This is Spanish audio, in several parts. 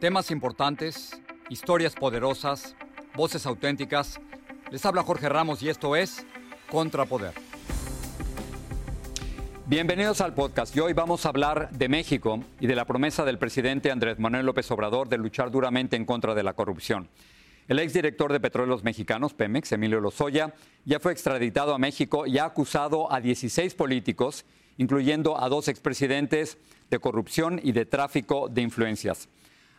Temas importantes, historias poderosas, voces auténticas. Les habla Jorge Ramos y esto es Contrapoder. Bienvenidos al podcast y hoy vamos a hablar de México y de la promesa del presidente Andrés Manuel López Obrador de luchar duramente en contra de la corrupción. El exdirector de Petróleos Mexicanos, Pemex, Emilio Lozoya, ya fue extraditado a México y ha acusado a 16 políticos, incluyendo a dos expresidentes, de corrupción y de tráfico de influencias.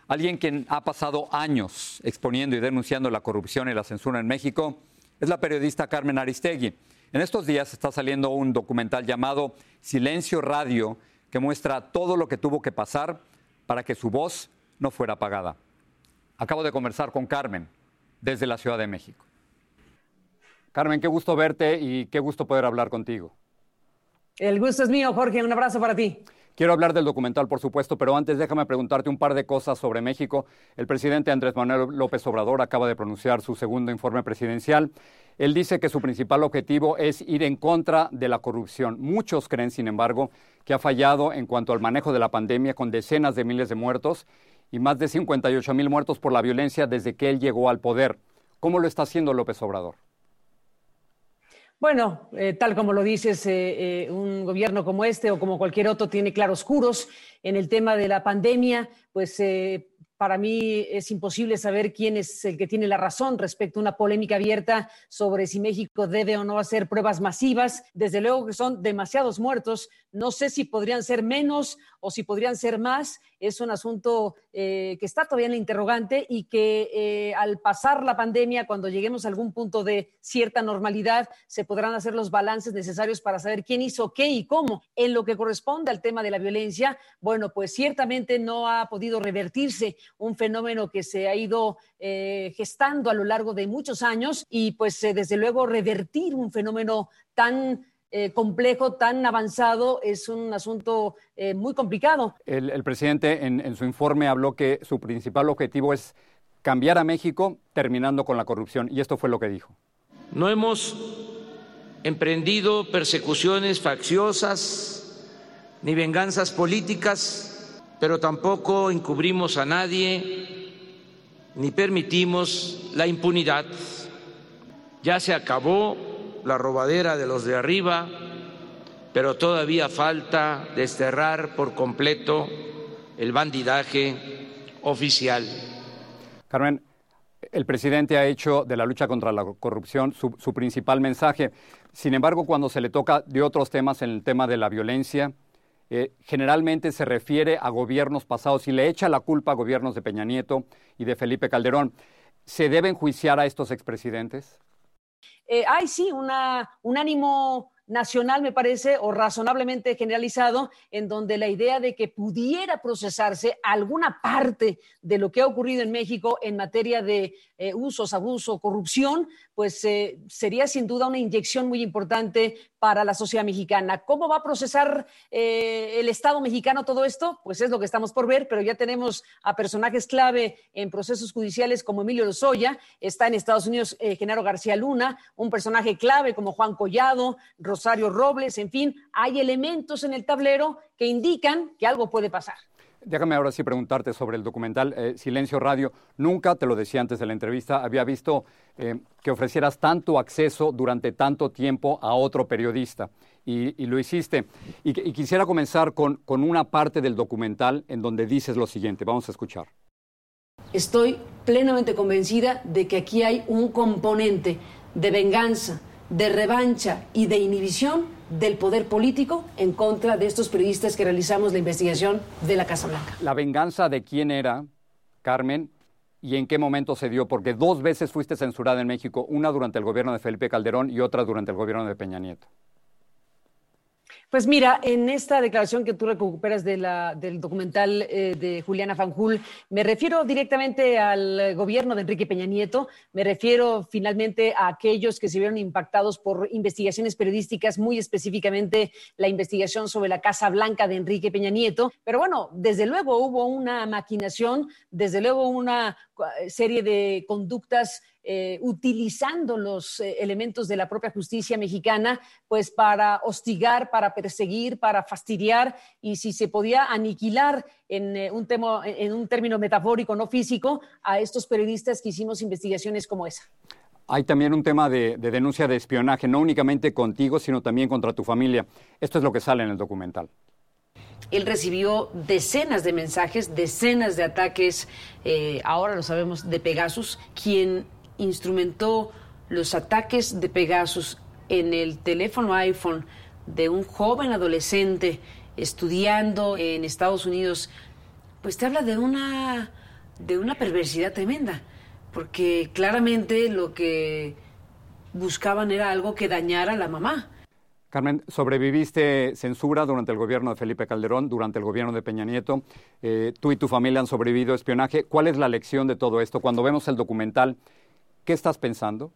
Alguien quien ha pasado años exponiendo y denunciando la corrupción y la censura en México es la periodista Carmen Aristegui. En estos días está saliendo un documental llamado Silencio Radio que muestra todo lo que tuvo que pasar para que su voz no fuera apagada. Acabo de conversar con Carmen desde la Ciudad de México. Carmen, qué gusto verte y qué gusto poder hablar contigo. El gusto es mío, Jorge. Un abrazo para ti. Quiero hablar del documental, por supuesto, pero antes déjame preguntarte un par de cosas sobre México. El presidente Andrés Manuel López Obrador acaba de pronunciar su segundo informe presidencial. Él dice que su principal objetivo es ir en contra de la corrupción. Muchos creen, sin embargo, que ha fallado en cuanto al manejo de la pandemia con decenas de miles de muertos y más de 58 mil muertos por la violencia desde que él llegó al poder. ¿Cómo lo está haciendo López Obrador? Bueno, eh, tal como lo dices, eh, eh, un gobierno como este o como cualquier otro tiene claroscuros en el tema de la pandemia, pues para mí es imposible saber quién es el que tiene la razón respecto a una polémica abierta sobre si México debe o no hacer pruebas masivas. Desde luego que son demasiados muertos. No sé si podrían ser menos o si podrían ser más. Es un asunto eh, que está todavía en la interrogante y que eh, al pasar la pandemia, cuando lleguemos a algún punto de cierta normalidad, se podrán hacer los balances necesarios para saber quién hizo qué y cómo. En lo que corresponde al tema de la violencia, bueno, pues ciertamente no ha podido revertirse un fenómeno que se ha ido eh, gestando a lo largo de muchos años y pues desde luego revertir un fenómeno tan eh, complejo, tan avanzado, es un asunto eh, muy complicado. El, presidente en, su informe habló que su principal objetivo es cambiar a México terminando con la corrupción y esto fue lo que dijo. No hemos emprendido persecuciones facciosas ni venganzas políticas, pero tampoco encubrimos a nadie ni permitimos la impunidad. Ya se acabó la robadera de los de arriba, pero todavía falta desterrar por completo el bandidaje oficial. Carmen, el presidente ha hecho de la lucha contra la corrupción su, principal mensaje. Sin embargo, cuando se le toca de otros temas, en el tema de la violencia, eh, generalmente se refiere a gobiernos pasados y le echa la culpa a gobiernos de Peña Nieto y de Felipe Calderón. ¿Se debe enjuiciar a estos expresidentes? Eh, hay sí una, un ánimo nacional, me parece, o razonablemente generalizado, en donde la idea de que pudiera procesarse alguna parte de lo que ha ocurrido en México en materia de eh, usos, abuso, corrupción, pues eh, sería sin duda una inyección muy importante para la sociedad mexicana. ¿Cómo va a procesar eh, el Estado mexicano todo esto? Pues es lo que estamos por ver, pero ya tenemos a personajes clave en procesos judiciales como Emilio Lozoya, está en Estados Unidos Genaro García Luna, un personaje clave como Juan Collado, Rosario Robles, en fin, hay elementos en el tablero que indican que algo puede pasar. Déjame ahora sí preguntarte sobre el documental eh, Silencio Radio. Nunca, te lo decía antes de la entrevista, había visto eh, que ofrecieras tanto acceso durante tanto tiempo a otro periodista. Y, lo hiciste. Y, quisiera comenzar con, con una parte del documental en donde dices lo siguiente. Vamos a escuchar. Estoy plenamente convencida de que aquí hay un componente de venganza, de revancha y de inhibición del poder político en contra de estos periodistas que realizamos la investigación de la Casa Blanca. La venganza de quién era, Carmen, y en qué momento se dio, porque dos veces fuiste censurada en México, una durante el gobierno de Felipe Calderón y otra durante el gobierno de Peña Nieto. Pues mira, en esta declaración que tú recuperas del documental eh, de Juliana Fanjul, me refiero directamente al gobierno de Enrique Peña Nieto, me refiero finalmente a aquellos que se vieron impactados por investigaciones periodísticas, muy específicamente la investigación sobre la Casa Blanca de Enrique Peña Nieto. Pero bueno, desde luego hubo una maquinación, desde luego una serie de conductas eh, utilizando los eh, elementos de la propia justicia mexicana, pues para hostigar, para perseguir, para fastidiar y si se podía aniquilar en, eh, un, tema, en un término metafórico, no físico, a estos periodistas que hicimos investigaciones como esa. Hay también un tema de denuncia de espionaje, no únicamente contigo, sino también contra tu familia. Esto es lo que sale en el documental. Él recibió decenas de mensajes, decenas de ataques, ahora lo sabemos, de Pegasus, quien instrumentó los ataques de Pegasus en el teléfono iPhone de un joven adolescente estudiando en Estados Unidos, pues te habla de una, de una perversidad tremenda, porque claramente lo que buscaban era algo que dañara a la mamá. Carmen, sobreviviste censura durante el gobierno de Felipe Calderón, durante el gobierno de Peña Nieto. Eh, tú y tu familia han sobrevivido a espionaje. ¿Cuál es la lección de todo esto? Cuando vemos el documental, ¿Qué estás pensando?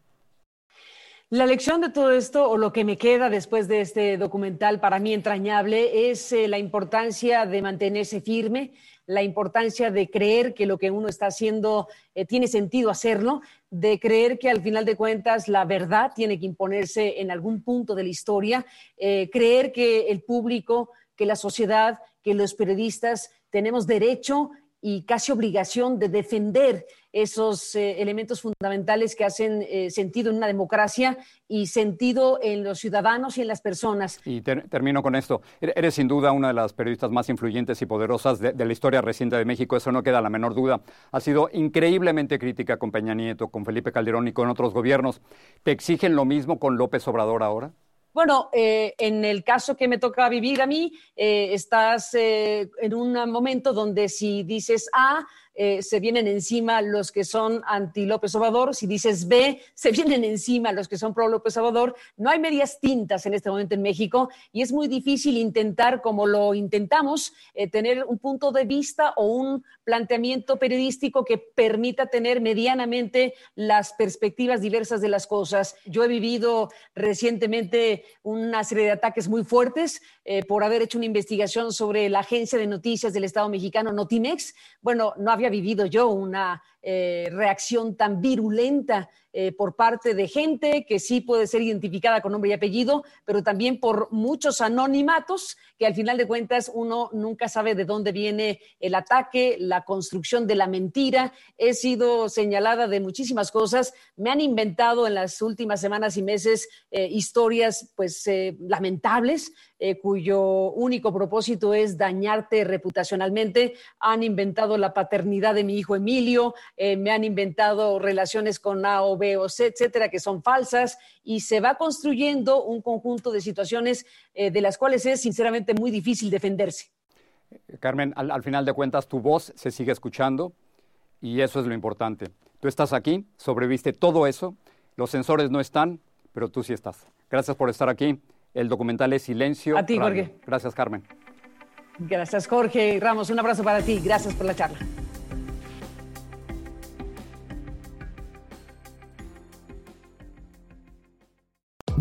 La lección de todo esto, o lo que me queda después de este documental para mí entrañable, es eh, la importancia de mantenerse firme, la importancia de creer que lo que uno está haciendo eh, tiene sentido hacerlo, de creer que al final de cuentas la verdad tiene que imponerse en algún punto de la historia, eh, creer que el público, que la sociedad, que los periodistas tenemos derecho y casi obligación de defender esos eh, elementos fundamentales que hacen eh, sentido en una democracia y sentido en los ciudadanos y en las personas. Y termino con esto. Eres sin duda una de las periodistas más influyentes y poderosas de, de, la historia reciente de México, eso no queda la menor duda. Has sido increíblemente crítica con Peña Nieto, con Felipe Calderón y con otros gobiernos. ¿Te exigen lo mismo con López Obrador ahora? Bueno, eh, en el caso que me toca vivir a mí, eh, estás eh, en un momento donde si dices A, eh, se vienen encima los que son anti López Obrador, si dices B, se vienen encima los que son pro López Obrador. No hay medias tintas en este momento en México y es muy difícil intentar, como lo intentamos, eh, tener un punto de vista o un planteamiento periodístico que permita tener medianamente las perspectivas diversas de las cosas. Yo he vivido recientemente una serie de ataques muy fuertes eh, por haber hecho una investigación sobre la agencia de noticias del Estado mexicano, Notimex. Bueno, no había vivido yo una eh, reacción tan virulenta eh, por parte de gente que sí puede ser identificada con nombre y apellido, pero también por muchos anonimatos que al final de cuentas uno nunca sabe de dónde viene el ataque, la construcción de la mentira. He sido señalada de muchísimas cosas. Me han inventado en las últimas semanas y meses eh, historias pues lamentables cuyo único propósito es dañarte reputacionalmente. Han inventado la paternidad de mi hijo Emilio, eh, me han inventado relaciones con A o B o C, etcétera, que son falsas, y se va construyendo un conjunto de situaciones eh, de las cuales es sinceramente muy difícil defenderse. Carmen, al, final de cuentas, tu voz se sigue escuchando y eso es lo importante. Tú estás aquí, sobreviste todo eso, los sensores no están, pero tú sí estás. Gracias por estar aquí El documental es Silencio. A ti, Jorge. Gracias, Carmen. Gracias, Jorge. Ramos, un abrazo para ti. Gracias por la charla.